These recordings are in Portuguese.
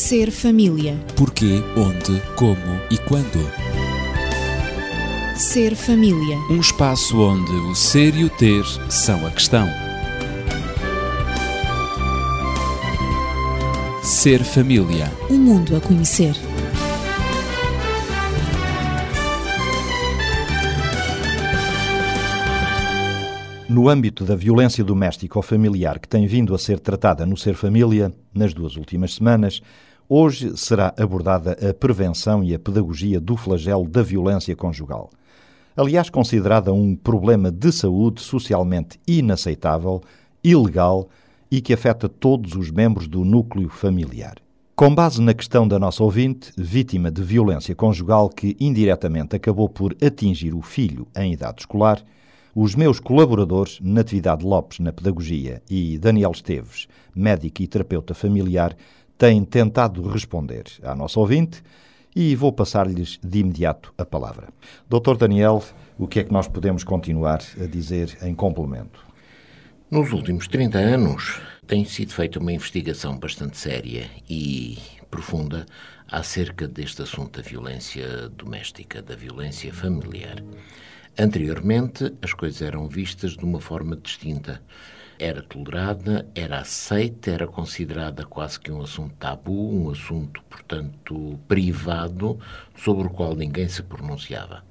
Ser família. Porquê, onde, como e quando. Ser família. Um espaço onde o ser e o ter são a questão. Ser família. Um mundo a conhecer. No âmbito da violência doméstica ou familiar que tem vindo a ser tratada no Ser Família, nas duas últimas semanas, hoje será abordada a prevenção e a pedagogia do flagelo da violência conjugal. Aliás, considerada um problema de saúde socialmente inaceitável, ilegal e que afeta todos os membros do núcleo familiar. Com base na questão da nossa ouvinte, vítima de violência conjugal que indiretamente acabou por atingir o filho em idade escolar, os meus colaboradores, Natividade Lopes, na Pedagogia, e Daniel Esteves, médico e terapeuta familiar, têm tentado responder à nossa ouvinte e vou passar-lhes de imediato a palavra. Doutor Daniel, o que é que nós podemos continuar a dizer em complemento? Nos últimos 30 anos tem sido feita uma investigação bastante séria e profunda acerca deste assunto da violência doméstica, da violência familiar. Anteriormente, as coisas eram vistas de uma forma distinta. Era tolerada, era aceita, era considerada quase que um assunto tabu, um assunto, portanto, privado, sobre o qual ninguém se pronunciava.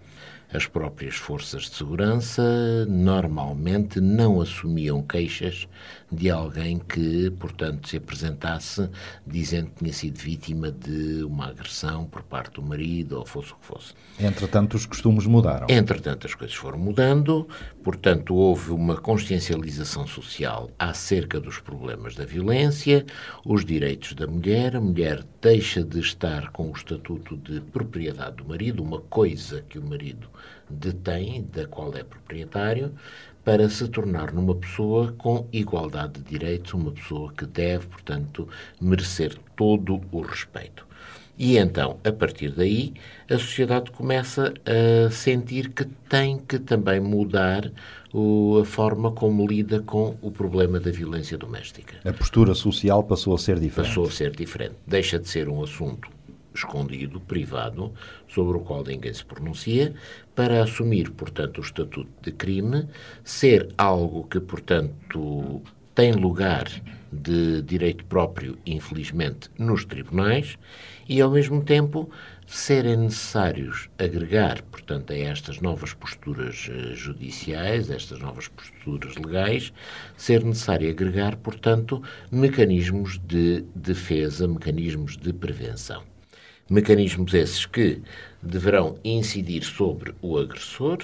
As próprias forças de segurança normalmente não assumiam queixas de alguém que, portanto, se apresentasse dizendo que tinha sido vítima de uma agressão por parte do marido ou fosse o que fosse. Entretanto, os costumes mudaram. Entretanto, as coisas foram mudando, portanto, houve uma consciencialização social acerca dos problemas da violência, os direitos da mulher. A mulher deixa de estar com o estatuto de propriedade do marido, uma coisa que o marido detém, da qual é proprietário, para se tornar numa pessoa com igualdade de direitos, uma pessoa que deve, portanto, merecer todo o respeito. E então, a partir daí, a sociedade começa a sentir que tem que também mudar a forma como lida com o problema da violência doméstica. A postura social passou a ser diferente. Passou a ser diferente. Deixa de ser um assunto escondido, privado, sobre o qual ninguém se pronuncia, para assumir, portanto, o estatuto de crime, ser algo que, portanto, tem lugar de direito próprio, infelizmente, nos tribunais, e, ao mesmo tempo, serem necessários agregar, portanto, a estas novas posturas judiciais, estas novas posturas legais, ser necessário agregar, portanto, mecanismos de defesa, mecanismos de prevenção. Mecanismos esses que deverão incidir sobre o agressor,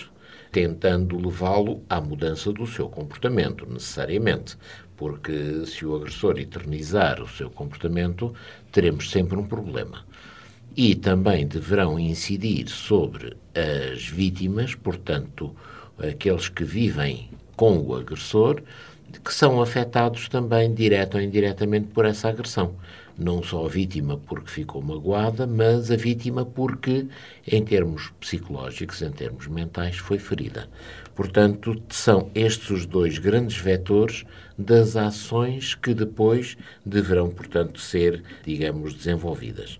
tentando levá-lo à mudança do seu comportamento, necessariamente. Porque se o agressor eternizar o seu comportamento, teremos sempre um problema. E também deverão incidir sobre as vítimas, portanto, aqueles que vivem com o agressor, que são afetados também, direto ou indiretamente, por essa agressão não só a vítima porque ficou magoada, mas a vítima porque, em termos psicológicos, em termos mentais, foi ferida. Portanto, são estes os dois grandes vetores das ações que depois deverão, portanto, ser, digamos, desenvolvidas.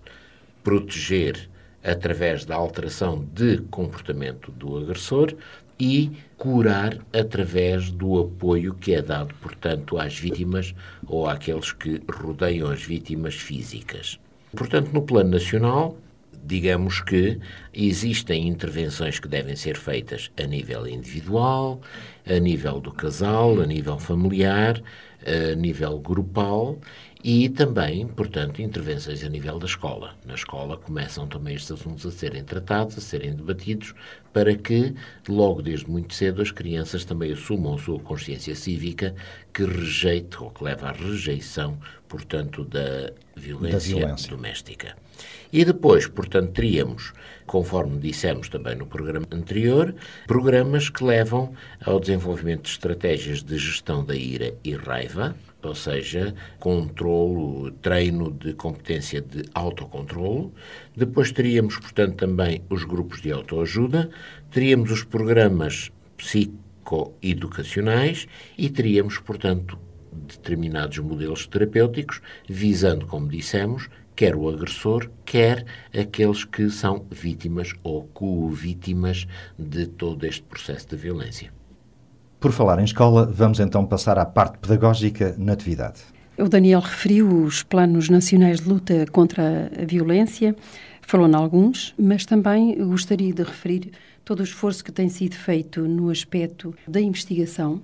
Proteger através da alteração de comportamento do agressor, e curar através do apoio que é dado, portanto, às vítimas ou àqueles que rodeiam as vítimas físicas. Portanto, no plano nacional, digamos que existem intervenções que devem ser feitas a nível individual, a nível do casal, a nível familiar, a nível grupal e também, portanto, intervenções a nível da escola. Na escola começam também estes assuntos a serem tratados, a serem debatidos, para que, logo desde muito cedo, as crianças também assumam a sua consciência cívica que rejeite ou que leva à rejeição, portanto, da violência, da violência. doméstica. E depois, portanto, teríamos, conforme dissemos também no programa anterior, programas que levam ao desenvolvimento de estratégias de gestão da ira e raiva, ou seja, controlo, treino de competência de autocontrolo. Depois teríamos, portanto, também os grupos de autoajuda, teríamos os programas psicoeducacionais e teríamos, portanto, determinados modelos terapêuticos, visando, como dissemos, quer o agressor, quer aqueles que são vítimas ou co-vítimas de todo este processo de violência. Por falar em escola, vamos então passar à parte pedagógica na atividade. O Daniel referiu os planos nacionais de luta contra a violência, falou em alguns, mas também gostaria de referir todo o esforço que tem sido feito no aspecto da investigação,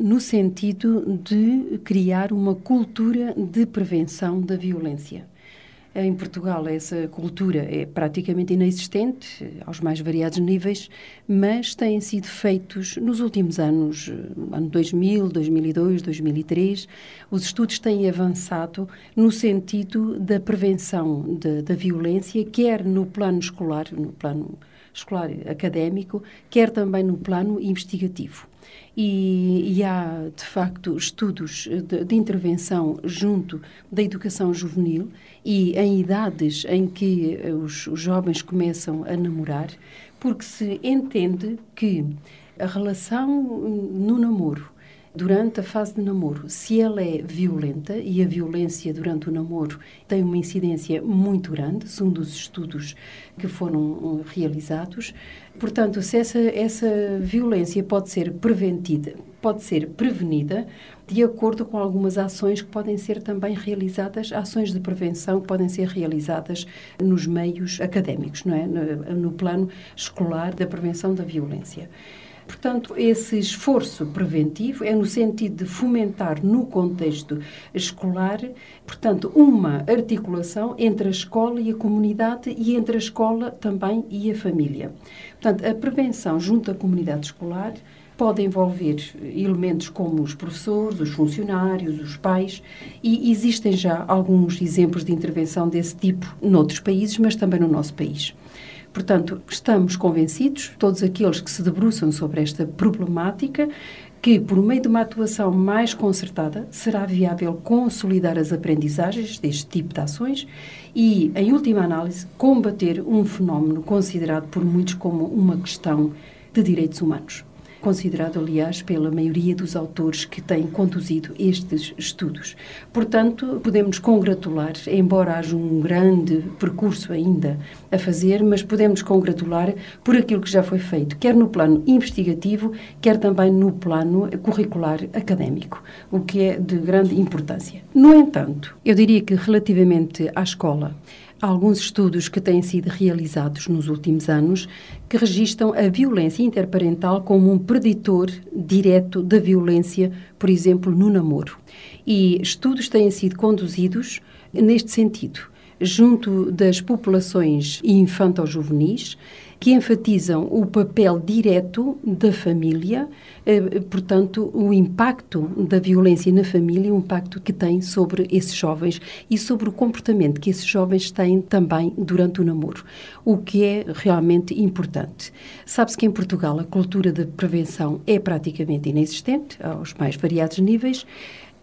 no sentido de criar uma cultura de prevenção da violência. Em Portugal, essa cultura é praticamente inexistente, aos mais variados níveis, mas têm sido feitos nos últimos anos, ano 2000, 2002, 2003, os estudos têm avançado no sentido da prevenção de, da violência, quer no plano escolar, no plano escolar académico, quer também no plano investigativo. E, e, há, de facto, estudos de, de, intervenção junto da educação juvenil e em idades em que os, os jovens começam a namorar, porque se entende que a relação no namoro durante a fase de namoro, se ela é violenta, e a violência durante o namoro tem uma incidência muito grande, segundo os estudos que foram realizados, portanto, se essa, essa violência pode ser preventida, pode ser prevenida, de acordo com algumas ações que podem ser também realizadas, ações de prevenção que podem ser realizadas nos meios académicos, não é? no, no plano escolar da prevenção da violência. Portanto, esse esforço preventivo é no sentido de fomentar no contexto escolar, portanto, uma articulação entre a escola e a comunidade e entre a escola também e a família. Portanto, a prevenção junto à comunidade escolar pode envolver elementos como os professores, os funcionários, os pais, e existem já alguns exemplos de intervenção desse tipo noutros países, mas também no nosso país. Portanto, estamos convencidos, todos aqueles que se debruçam sobre esta problemática, que, por meio de uma atuação mais concertada, será viável consolidar as aprendizagens deste tipo de ações e, em última análise, combater um fenómeno considerado por muitos como uma questão de direitos humanos considerado, aliás, pela maioria dos autores que têm conduzido estes estudos. Portanto, podemos congratular, embora haja um grande percurso ainda a fazer, mas podemos congratular por aquilo que já foi feito, quer no plano investigativo, quer também no plano curricular académico, o que é de grande importância. No entanto, eu diria que relativamente à escola, alguns estudos que têm sido realizados nos últimos anos que registram a violência interparental como um preditor direto da violência, por exemplo, no namoro. E estudos têm sido conduzidos neste sentido, junto das populações infanto-juvenis que enfatizam o papel direto da família, eh, portanto, o impacto da violência na família, o impacto que tem sobre esses jovens e sobre o comportamento que esses jovens têm também durante o namoro, o que é realmente importante. Sabe-se que em Portugal a cultura de prevenção é praticamente inexistente, aos mais variados níveis,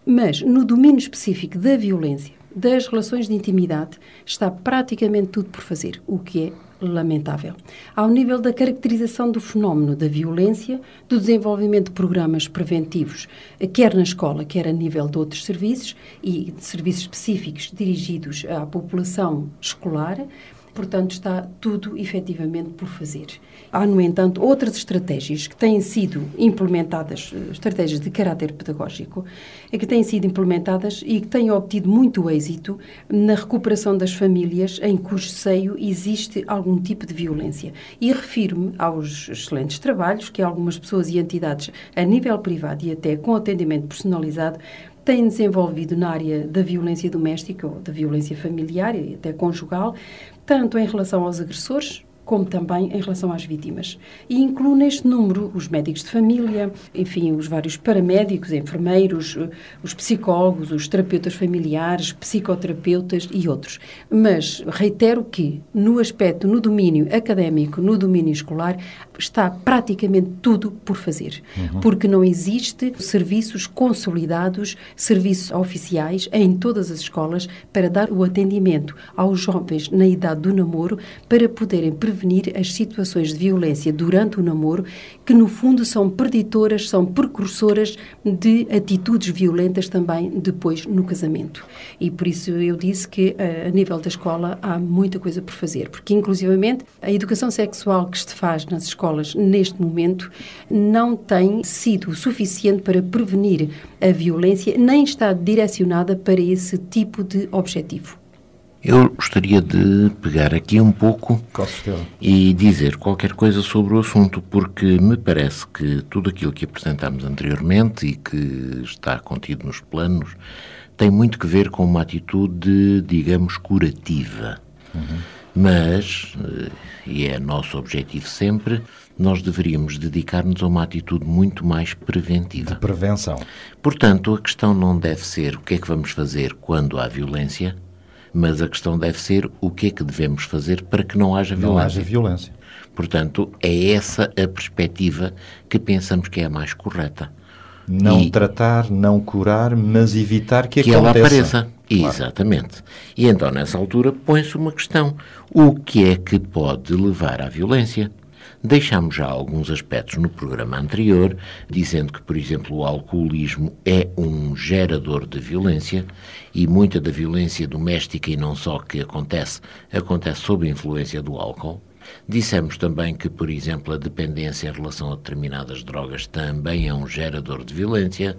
mas no domínio específico da violência, das relações de intimidade, está praticamente tudo por fazer, o que é lamentável. Ao nível da caracterização do fenómeno da violência, do desenvolvimento de programas preventivos, quer na escola, quer a nível de outros serviços e de serviços específicos dirigidos à população escolar, portanto, está tudo efetivamente por fazer. Há, no entanto, outras estratégias que têm sido implementadas, eh, estratégias de caráter pedagógico, é que têm sido implementadas e que têm obtido muito êxito na recuperação das famílias em cujo seio existe algum tipo de violência. E refiro-me aos excelentes trabalhos que algumas pessoas e entidades a nível privado e até com atendimento personalizado têm desenvolvido na área da violência doméstica ou da violência familiar e até conjugal, tanto em relação aos agressores, como também em relação às vítimas. E incluo neste número os médicos de família, enfim, os vários paramédicos, enfermeiros, os psicólogos, os terapeutas familiares, psicoterapeutas e outros. Mas reitero que, no aspecto, no domínio académico, no domínio escolar, está praticamente tudo por fazer. Uhum. Porque não existe serviços consolidados, serviços oficiais em todas as escolas para dar o atendimento aos jovens na idade do namoro para poderem prevenir as situações de violência durante o namoro, que no fundo são preditoras, são precursoras de atitudes violentas também depois no casamento. E por isso eu disse que eh, a nível da escola há muita coisa por fazer, porque inclusivamente a educação sexual que se faz nas escolas neste momento não tem sido suficiente para prevenir a violência, nem está direcionada para esse tipo de objetivo. Eu gostaria de pegar aqui um pouco e dizer qualquer coisa sobre o assunto, porque me parece que tudo aquilo que apresentámos anteriormente e que está contido nos planos tem muito que ver com uma atitude, digamos, curativa. Uhum. Mas, eh, e é nosso objetivo sempre, nós deveríamos dedicar-nos a uma atitude muito mais preventiva. De prevenção. Portanto, a questão não deve ser o que é que vamos fazer quando há violência, mas a questão deve ser o que é que devemos fazer para que não haja violência. Não haja violência. Portanto, é essa a perspectiva que pensamos que é a mais correta. Não e, tratar, não curar, mas evitar que, que aconteça. ela apareça. Claro. Exatamente. E então, nessa altura, põe-se uma questão. O que é que pode levar à violência? Deixámos já alguns aspectos no programa anterior, dizendo que, por exemplo, o alcoolismo é um gerador de violência e muita da violência doméstica e não só que acontece, acontece sob a influência do álcool. Dissemos também que, por exemplo, a dependência em relação a determinadas drogas também é um gerador de violência.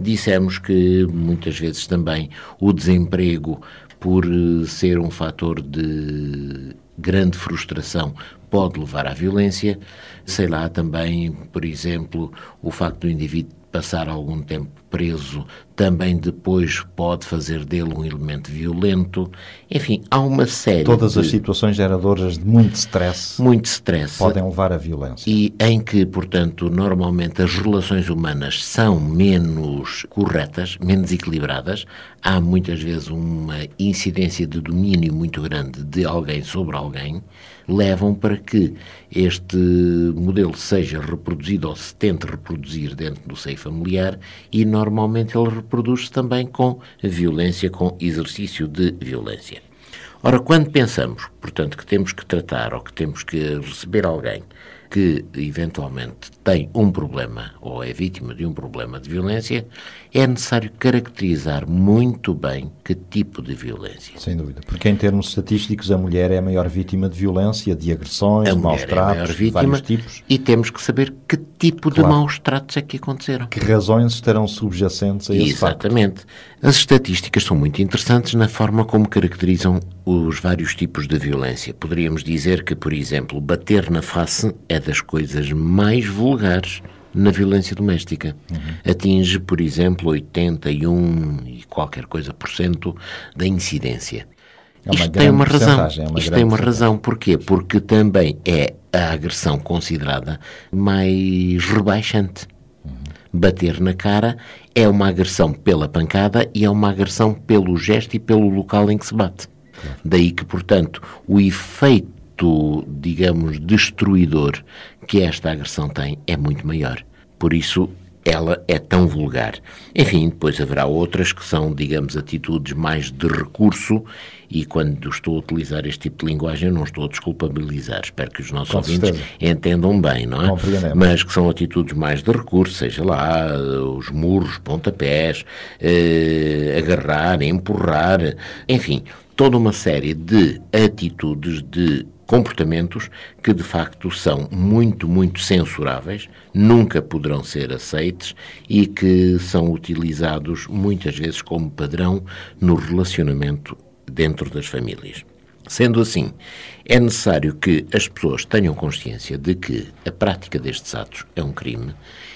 Dissemos que muitas vezes também o desemprego, por eh, ser um fator de grande frustração, pode levar à violência. Sei lá, também, por exemplo, o facto do indivíduo passar algum tempo preso também depois pode fazer dele um elemento violento. Enfim, há uma série. Todas de... as situações geradoras de muito stress. Muito stress. Podem levar à violência. E em que, portanto, normalmente as relações humanas são menos corretas, menos equilibradas. Há muitas vezes uma incidência de domínio muito grande de alguém sobre alguém levam para que este modelo seja reproduzido ou se tente reproduzir dentro do seio familiar e normalmente ele reproduz-se também com violência, com exercício de violência. Ora, quando pensamos, portanto, que temos que tratar ou que temos que receber alguém que eventualmente tem um problema ou é vítima de um problema de violência, é necessário caracterizar muito bem que tipo de violência. Sem dúvida, porque em termos estatísticos a mulher é a maior vítima de violência, de agressões, a de maus tratos, é de vários tipos. E temos que saber que tipo claro. de maus tratos é que aconteceram. Que razões estarão subjacentes a esse Exatamente. Facto. As estatísticas são muito interessantes na forma como caracterizam os vários tipos de violência. Poderíamos dizer que, por exemplo, bater na face é das coisas mais vulgares na violência doméstica. Uhum. Atinge, por exemplo, 81 e qualquer coisa por cento da incidência. É Isto tem uma razão. É uma Isto tem uma razão. Porquê? Porque também é a agressão considerada mais rebaixante. Bater na cara é uma agressão pela pancada e é uma agressão pelo gesto e pelo local em que se bate. Daí que, portanto, o efeito digamos, destruidor que esta agressão tem é muito maior. Por isso, ela é tão vulgar. Enfim, depois haverá outras que são, digamos, atitudes mais de recurso e quando estou a utilizar este tipo de linguagem não estou a desculpabilizar. Espero que os nossos Com ouvintes certeza. entendam bem, não é? Mas que são atitudes mais de recurso, seja lá os murros, pontapés, eh, agarrar, empurrar, enfim, toda uma série de atitudes de comportamentos que de facto são muito, muito censuráveis, nunca poderão ser aceites e que são utilizados muitas vezes como padrão no relacionamento dentro das famílias. Sendo assim, é necessário que as pessoas tenham consciência de que a prática destes atos é um crime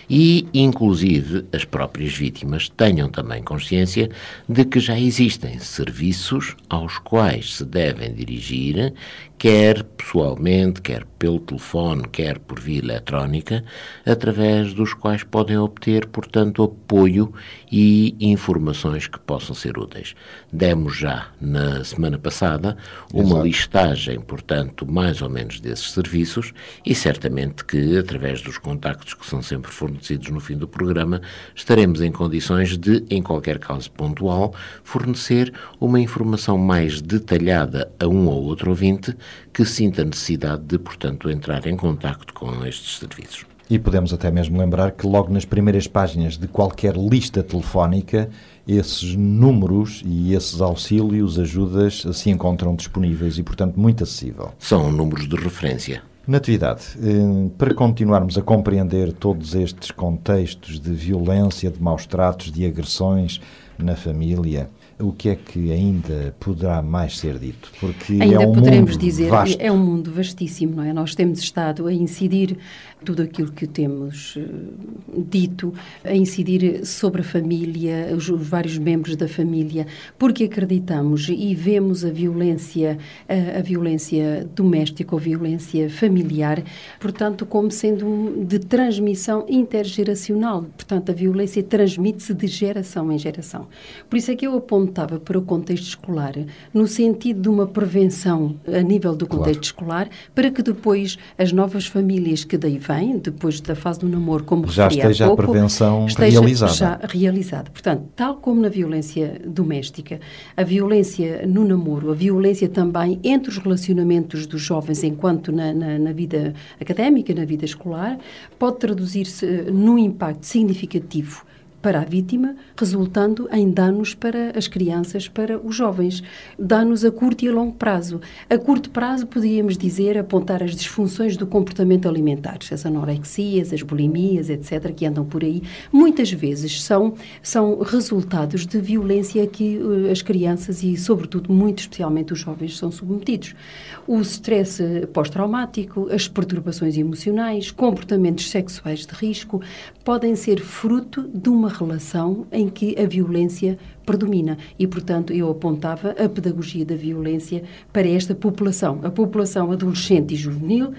e, inclusive, as próprias vítimas tenham também consciência de que já existem serviços aos quais se devem dirigir, quer pessoalmente, quer pelo telefone, quer por via eletrónica, através dos quais podem obter, portanto, apoio e informações que possam ser úteis. Demos já na semana passada uma Exato. listagem, portanto, mais ou menos desses serviços e certamente que, através dos contactos que são sempre fornecidos no fim do programa, estaremos em condições de, em qualquer caso pontual, fornecer uma informação mais detalhada a um ou outro ouvinte que sinta necessidade de, portanto, entrar em contacto com estes serviços. E podemos até mesmo lembrar que logo nas primeiras páginas de qualquer lista telefónica, esses números e esses auxílios, ajudas, se encontram disponíveis e, portanto, muito acessível. São números de referência. Natividade, eh, para continuarmos a compreender todos estes contextos de violência, de maus tratos, de agressões na família, o que é que ainda poderá mais ser dito? Porque ainda é um poderemos dizer, vasto. é um mundo vastíssimo, não é? Nós temos estado a incidir tudo aquilo que temos uh, dito, a incidir sobre a família, os, os, vários membros da família, porque acreditamos e vemos a violência, a, a violência doméstica ou violência familiar, portanto, como sendo de transmissão intergeracional. Portanto, a violência transmite-se de geração em geração. Por isso é que eu apontava para o contexto escolar, no sentido de uma prevenção a nível do contexto claro. escolar, para que depois as novas famílias que daí vêm, depois da fase do namoro, como já esteja pouco, a prevenção esteja realizada. já realizada. Portanto, tal como na violência doméstica, a violência no namoro, a violência também entre os relacionamentos dos jovens enquanto na, na, na vida académica, na vida escolar, pode traduzir-se num impacto significativo para a vítima, resultando em danos para as crianças, para os jovens. Danos a curto e a longo prazo. A curto prazo, podíamos dizer, apontar as disfunções do comportamento alimentar, as anorexias, as bulimias, etc., que andam por aí. Muitas vezes são, são resultados de violência que uh, as crianças e, sobretudo, muito especialmente os jovens, são submetidos. O stress pós-traumático, as perturbações emocionais, comportamentos sexuais de risco, podem ser fruto de uma relação em que a violência predomina. E, portanto, eu apontava a pedagogia da violência para esta população, a população adolescente e juvenil,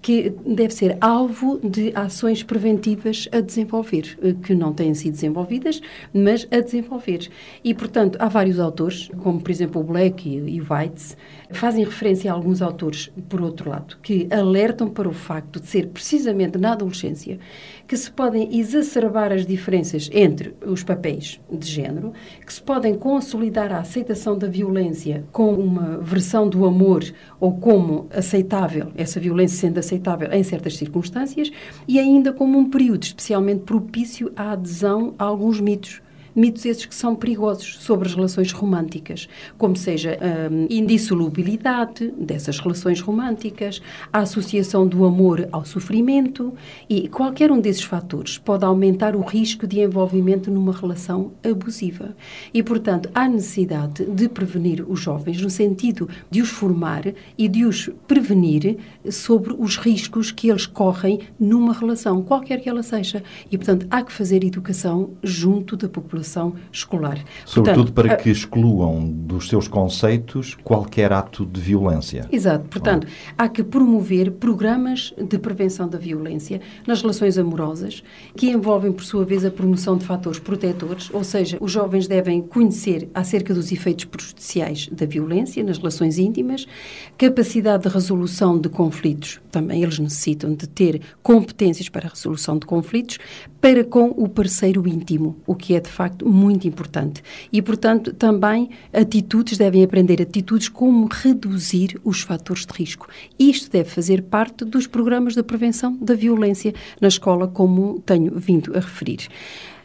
que deve ser alvo de ações preventivas a desenvolver, eh, que não têm sido desenvolvidas, mas a desenvolver. E, portanto, há vários autores, como por exemplo o Black e o Weitz, fazem referência a alguns autores, por outro lado, que alertam para o facto de ser precisamente na adolescência que se podem exacerbar as diferenças entre os papéis de género, que se podem consolidar a aceitação da violência com uma versão do amor ou como aceitável, essa violência sendo aceitável em certas circunstâncias, e ainda como um período especialmente propício à adesão a alguns mitos mitos esses que são perigosos sobre as relações românticas, como seja a hum, indissolubilidade dessas relações românticas, a associação do amor ao sofrimento e qualquer um desses fatores pode aumentar o risco de envolvimento numa relação abusiva. E, portanto, há necessidade de prevenir os jovens no sentido de os formar e de os prevenir sobre os riscos que eles correm numa relação, qualquer que ela seja. E, portanto, há que fazer educação junto da população escolar. Sobretudo Portanto, para que excluam dos seus conceitos qualquer ato de violência. Exato. Portanto, há que promover programas de prevenção da violência nas relações amorosas, que envolvem, por sua vez, a promoção de fatores protetores, ou seja, os jovens devem conhecer acerca dos efeitos prejudiciais da violência nas relações íntimas, capacidade de resolução de conflitos, também eles necessitam de ter competências para a resolução de conflitos, para com o parceiro íntimo, o que é de facto muito importante. E, portanto, também atitudes, devem aprender atitudes como reduzir os fatores de risco. Isto deve fazer parte dos programas de prevenção da violência na escola, como tenho vindo a referir.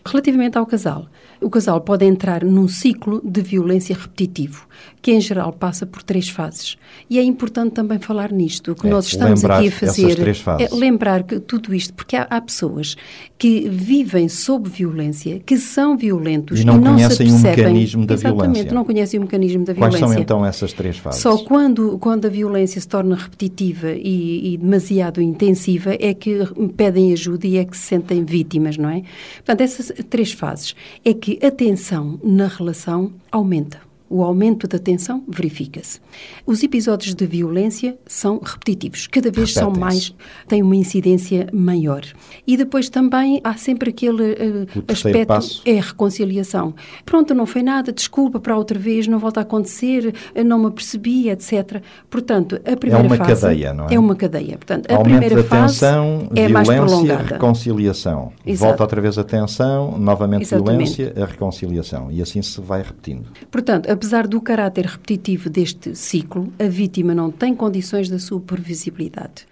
Relativamente ao casal, o casal pode entrar num ciclo de violência repetitivo, que em geral passa por três fases. E é importante também falar nisto. O que é, nós estamos aqui a fazer é lembrar que tudo isto, porque há, há, pessoas que vivem sob violência, que são violentos e não, e não conhecem o mecanismo da Exatamente, violência. não conhecem o mecanismo da Quais violência. Quais são então essas três fases? Só quando, quando a violência se torna repetitiva e, e demasiado intensiva é que pedem ajuda e é que se sentem vítimas, não é? Portanto, essas três fases é que a tensão na relação aumenta o aumento da tensão verifica-se. Os episódios de violência são repetitivos, cada vez são mais, têm uma incidência maior. E depois também há sempre aquele uh, aspecto, passo. é a reconciliação. Pronto, não foi nada, desculpa para outra vez, não volta a acontecer, não me apercebi, etc. Portanto, a primeira é uma fase cadeia, não é? É uma cadeia. Portanto, a Aumento primeira da fase tensão, é violência, mais prolongada. reconciliação. Exato. Volta outra vez a tensão, novamente Exatamente. violência, a reconciliação. E assim se vai repetindo. Portanto, apesar do caráter repetitivo deste ciclo, a vítima não tem condições da sua previsibilidade.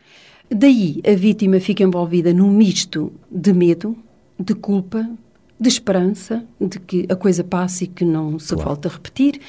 Daí a vítima fica envolvida num misto de medo, de culpa, de esperança de que a coisa passe e que não se claro. volte a repetir,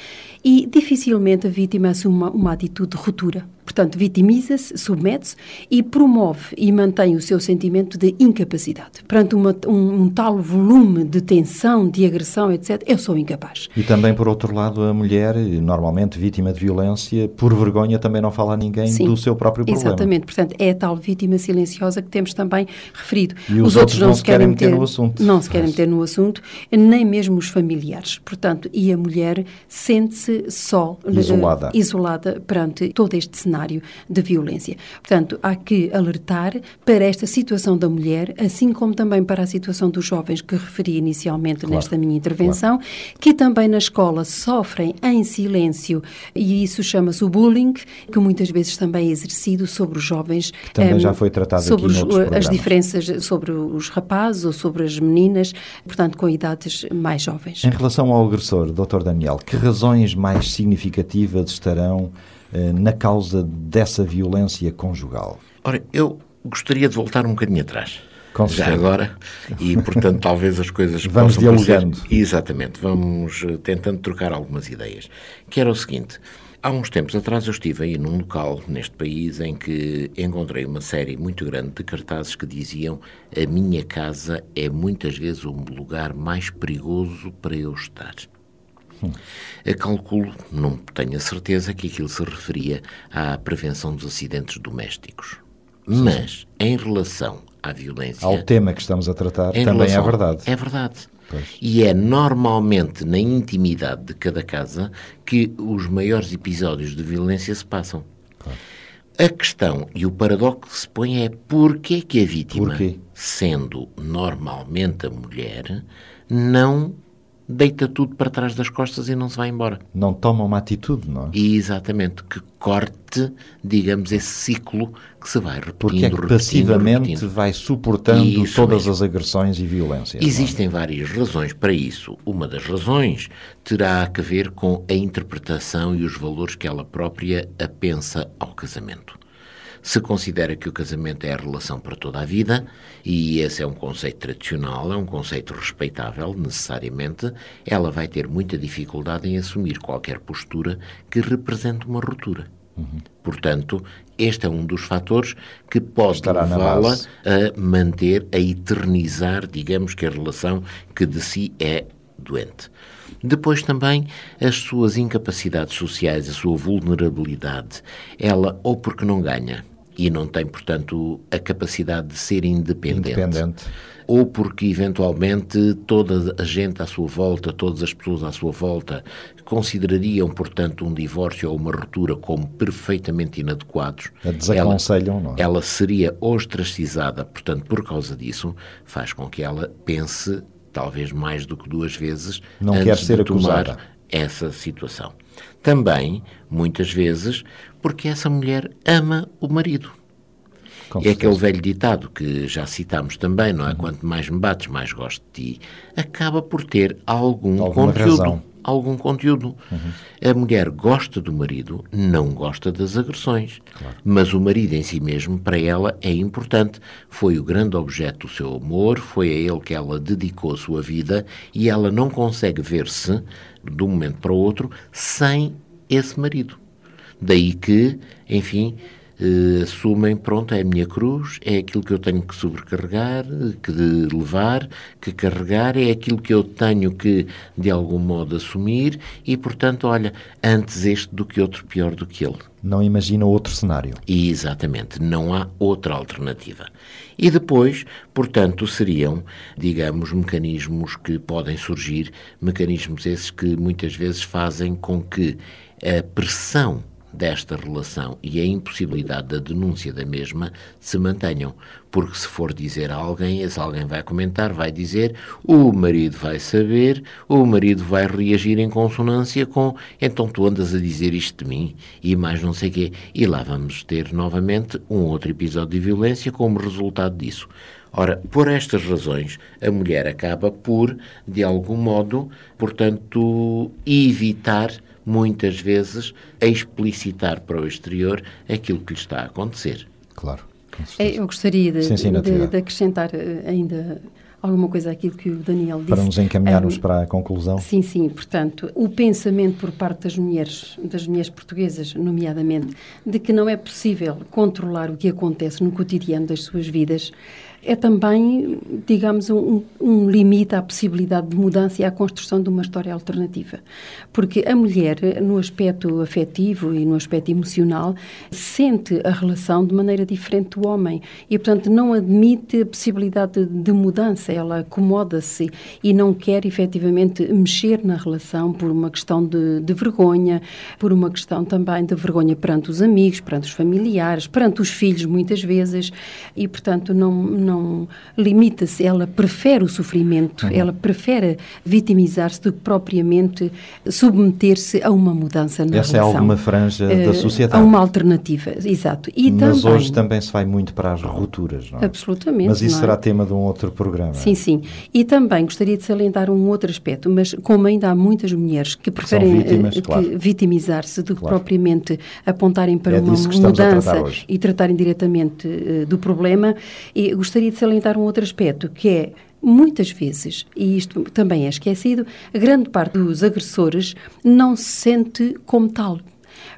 e dificilmente a vítima assume uma, uma atitude de ruptura. Portanto, vitimiza-se, submete-se e promove e mantém o seu sentimento de incapacidade. Perante uma, um, um, tal volume de tensão, de agressão, etc., eu sou incapaz. E também, por outro lado, a mulher, normalmente vítima de violência, por vergonha também não fala a ninguém Sim, do seu próprio problema. Exatamente. Portanto, é a tal vítima silenciosa que temos também referido. E os, os outros, não, não se querem meter, meter no assunto. Não se querem meter no assunto, nem mesmo os familiares. Portanto, e a mulher sente-se só, isolada. Uh, isolada perante todo este cenário de violência. Portanto, há que alertar para esta situação da mulher, assim como também para a situação dos jovens que referi inicialmente claro, nesta minha intervenção, claro. que também na escola sofrem em silêncio, e isso chama-se o bullying, que muitas vezes também é exercido sobre os jovens. Que também um, já foi tratado sobre os, as diferenças sobre os rapazes ou sobre as meninas, portanto, com idades mais jovens. Em relação ao agressor, Dr. Daniel, que razões mais significativas estarão eh, na causa dessa violência conjugal? Ora, eu gostaria de voltar um bocadinho atrás. Com já agora, e portanto talvez as coisas vamos dialogando. Parecer, exatamente, vamos eh, tentando trocar algumas ideias. Que era o seguinte: há uns tempos atrás eu estive aí num local neste país em que encontrei uma série muito grande de cartazes que diziam a minha casa é muitas vezes o lugar mais perigoso para eu estar. Eu calculo, não tenho a certeza, que aquilo se referia à prevenção dos acidentes domésticos. Mas, em relação à violência. Ao tema que estamos a tratar, também é relação, é verdade. É verdade. Pois. E é normalmente na intimidade de cada casa que os maiores episódios de violência se passam. Claro. A questão e o paradoxo que se põe é porquê que a vítima, sendo normalmente a mulher, não deita tudo para trás das costas e não se vai embora. Não toma uma atitude, não é? E exatamente, que corte, digamos, esse ciclo que se vai repetindo, Porque é que passivamente repetindo. vai suportando isso todas mesmo. as agressões e violências. É? Existem é? várias razões para isso. Uma das razões terá a ver com a interpretação e os valores que ela própria apensa ao casamento se considera que o casamento é a relação para toda a vida, e esse é um conceito tradicional, é um conceito respeitável, necessariamente, ela vai ter muita dificuldade em assumir qualquer postura que represente uma ruptura. Uhum. Portanto, este é um dos fatores que pode levá-la a manter, a eternizar, digamos que a relação que de si é doente. Depois também as suas incapacidades sociais, a sua vulnerabilidade. Ela, ou porque não ganha, e não tem, portanto, a capacidade de ser independente. independente. Ou porque, eventualmente, toda a gente à sua volta, todas as pessoas à sua volta, considerariam, portanto, um divórcio ou uma ruptura como perfeitamente inadequados. A desaconselham, ela, não é? Ela seria ostracizada, portanto, por causa disso, faz com que ela pense, talvez mais do que duas vezes, não antes quer ser de tomar acusada. essa situação. Também, muitas vezes, porque essa mulher ama o marido. Com é certeza. aquele velho ditado que já citámos também, não é? Uhum. Quanto mais me bates, mais gosto de ti. Acaba por ter algum Alguma conteúdo. Razão. Algum conteúdo. Uhum. A mulher gosta do marido, não gosta das agressões. Claro. Mas o marido em si mesmo, para ela, é importante. Foi o grande objeto do seu amor, foi a ele que ela dedicou a sua vida e ela não consegue ver-se, de um momento para o outro, sem esse marido. Daí que, enfim, uh, assumem, pronto, é a minha cruz, é aquilo que eu tenho que sobrecarregar, que levar, que carregar, é aquilo que eu tenho que, de algum modo, assumir e, portanto, olha, antes este do que outro pior do que ele. Não imagina outro cenário. E, exatamente, não há outra alternativa. E depois, portanto, seriam, digamos, mecanismos que podem surgir, mecanismos esses que muitas vezes fazem com que a pressão desta relação e a impossibilidade da denúncia da mesma se mantenham. Porque se for dizer a alguém, esse alguém vai comentar, vai dizer, o marido vai saber, o marido vai reagir em consonância com então tu andas a dizer isto de mim e mais não sei quê. E lá vamos ter novamente um outro episódio de violência como resultado disso. Ora, por estas razões, a mulher acaba por, de algum modo, portanto, evitar muitas vezes explicitar para o exterior aquilo que lhe está a acontecer. Claro. É, eu gostaria de, de, de acrescentar eh, ainda alguma coisa àquilo que o Daniel disse. Para nos encaminharmos um, para a conclusão. Sim, sim. Portanto, o pensamento por parte das mulheres, das mulheres portuguesas, nomeadamente, de que não é possível controlar o que acontece no cotidiano das suas vidas, é também, digamos, um, um, limite à possibilidade de mudança e à construção de uma história alternativa. Porque a mulher, no aspecto afetivo e no aspecto emocional, sente a relação de maneira diferente do homem e, portanto, não admite a possibilidade de, mudança. Ela acomoda-se e não quer efetivamente mexer na relação por uma questão de, de vergonha, por uma questão também de vergonha perante os amigos, perante os familiares, perante os filhos, muitas vezes, e, portanto, não, não não limita-se, ela prefere o sofrimento, uhum. ela prefere vitimizar-se do que propriamente submeter-se a uma mudança na Essa relação. é alguma franja uh, da sociedade. A uma alternativa, exato. E Mas também, hoje também se vai muito para as rupturas, não é? Absolutamente. Mas isso é? será tema de um outro programa. Sim, sim. E também gostaria de salientar um outro aspecto, mas como ainda há muitas mulheres que preferem vítimas, claro. vitimizar-se do que claro. propriamente apontarem para é uma mudança e tratarem diretamente uh, do problema, e gostaria gostaria de salientar um outro aspecto, que é muitas vezes, e isto também é esquecido, a grande parte dos agressores não se sente como tal.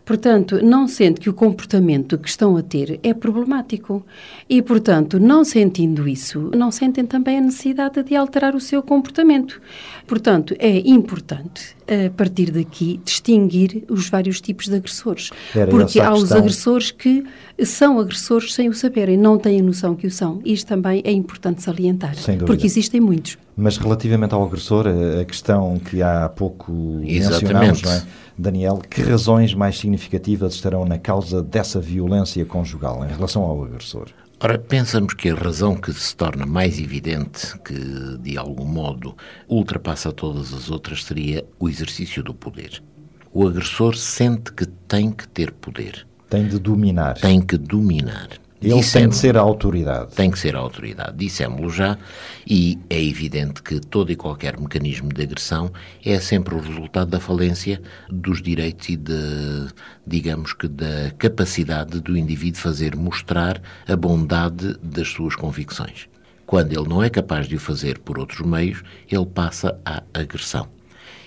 Portanto, não sente que o comportamento que estão a ter é problemático. E, portanto, não sentindo isso, não sentem também a necessidade de alterar o seu comportamento. Portanto, é importante, a partir daqui, distinguir os vários tipos de agressores. Era porque há os agressores que são agressores sem o saberem, não têm a noção que o são. Isto também é importante salientar, porque existem muitos. Mas relativamente ao agressor, a questão que há pouco Exatamente. mencionámos, é? Daniel, que razões mais significativas estarão na causa dessa violência conjugal em relação ao agressor? Ora, pensamos que a razão que se torna mais evidente, que de algum modo ultrapassa todas as outras, seria o exercício do poder. O agressor sente que tem que ter poder. Tem de dominar. Tem que dominar. Ele tem de ser a autoridade. Tem que ser a autoridade, dissemos-lo já, e é evidente que todo e qualquer mecanismo de agressão é sempre o resultado da falência dos direitos e de, digamos que, da capacidade do indivíduo fazer mostrar a bondade das suas convicções. Quando ele não é capaz de o fazer por outros meios, ele passa à agressão.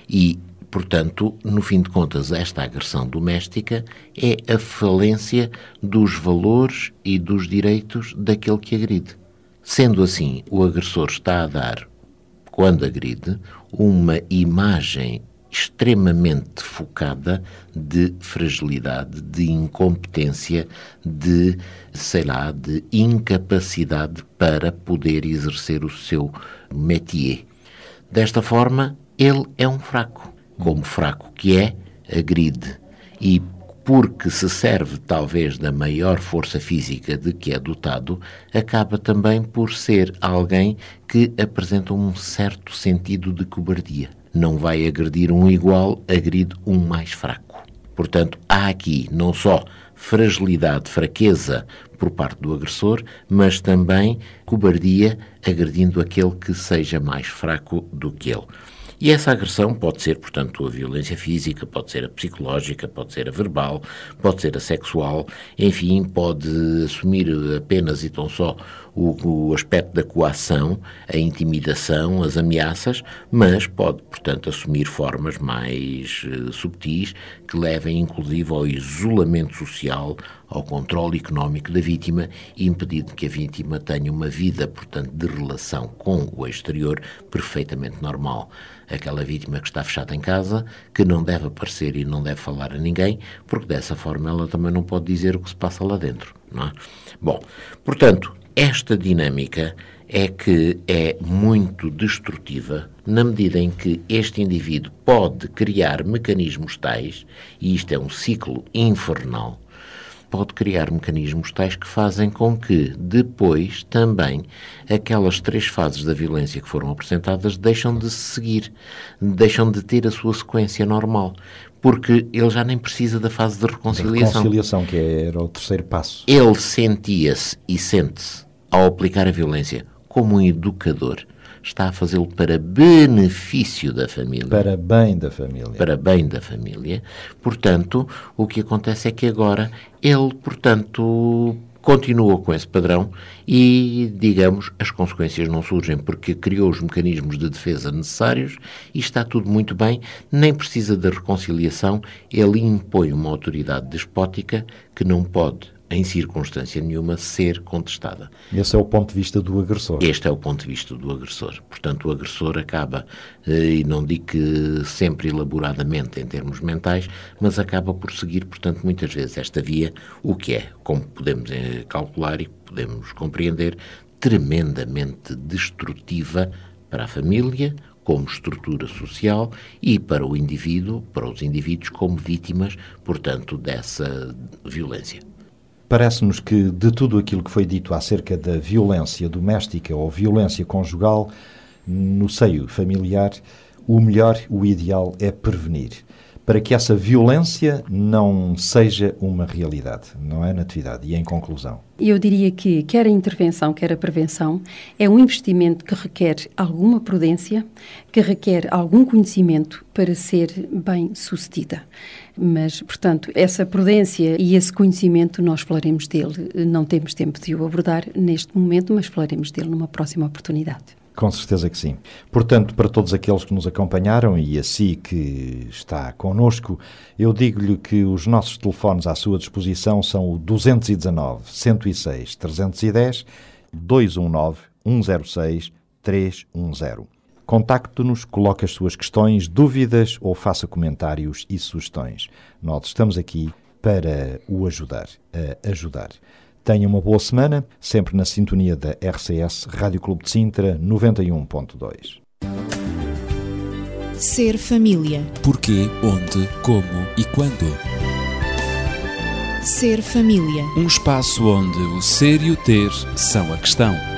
E Portanto, no fim de contas, esta agressão doméstica é a falência dos valores e dos direitos daquele que agride. Sendo assim, o agressor está a dar, quando agride, uma imagem extremamente focada de fragilidade, de incompetência, de, sei lá, de incapacidade para poder exercer o seu métier. Desta forma, ele é um fraco como fraco que é, agride. E porque se serve talvez da maior força física de que é dotado, acaba também por ser alguém que apresenta um certo sentido de cobardia. Não vai agredir um igual, agride um mais fraco. Portanto, há aqui não só fragilidade, fraqueza por parte do agressor, mas também cobardia agredindo aquele que seja mais fraco do que ele. E essa agressão pode ser, portanto, a violência física, pode ser a psicológica, pode ser a verbal, pode ser a sexual, enfim, pode assumir apenas e tão só o, o aspecto da coação, a intimidação, as ameaças, mas pode, portanto, assumir formas mais uh, subtis que levem, inclusive, ao isolamento social, ao controle económico da vítima, impedindo que a vítima tenha uma vida, portanto, de relação com o exterior perfeitamente normal aquela vítima que está fechada em casa, que não deve aparecer e não deve falar a ninguém, porque dessa forma ela também não pode dizer o que se passa lá dentro, não é? Bom, portanto, esta dinâmica é que é muito destrutiva na medida em que este indivíduo pode criar mecanismos tais, e isto é um ciclo infernal, pode criar mecanismos tais que fazem com que depois também aquelas três fases da violência que foram apresentadas deixam de se seguir, deixam de ter a sua sequência normal. Porque ele já nem precisa da fase de reconciliação. reconciliação, que era o terceiro passo. Ele sentia-se e sente-se, ao aplicar a violência, como um educador, está a fazê-lo para benefício da família. Para bem da família. Para bem da família. Portanto, o que acontece é que agora ele, portanto, continua com esse padrão e, digamos, as consequências não surgem porque criou os mecanismos de defesa necessários e está tudo muito bem, nem precisa de reconciliação, ele impõe uma autoridade despótica que não pode em circunstância nenhuma, ser contestada. Esse é o ponto de vista do agressor. Este é o ponto de vista do agressor. Portanto, o agressor acaba, eh, e não digo que sempre elaboradamente em termos mentais, mas acaba por seguir, portanto, muitas vezes esta via, o que é, como podemos eh, calcular e podemos compreender, tremendamente destrutiva para a família, como estrutura social e para o indivíduo, para os indivíduos como vítimas, portanto, dessa violência. Parece-nos que de tudo aquilo que foi dito acerca da violência doméstica ou violência conjugal no seio familiar, o melhor, o ideal é prevenir, para que essa violência não seja uma realidade, não é, Natividade? E em conclusão? Eu diria que quer a intervenção, quer a prevenção, é um investimento que requer alguma prudência, que requer algum conhecimento para ser bem sucedida. Mas, portanto, essa prudência e esse conhecimento nós falaremos dele. Não temos tempo de o abordar neste momento, mas falaremos dele numa próxima oportunidade. Com certeza que sim. Portanto, para todos aqueles que nos acompanharam e a si que está connosco, eu digo-lhe que os nossos telefones à sua disposição são o 219 106 310 219 106 310. Contacte-nos, coloque as suas questões, dúvidas ou faça comentários e sugestões. Nós estamos aqui para o ajudar, a ajudar. Tenha uma boa semana, sempre na sintonia da RCS Rádio Clube de Sintra 91.2. Ser família. Porquê, onde, como e quando. Ser família. Um espaço onde o ser e o ter são a questão.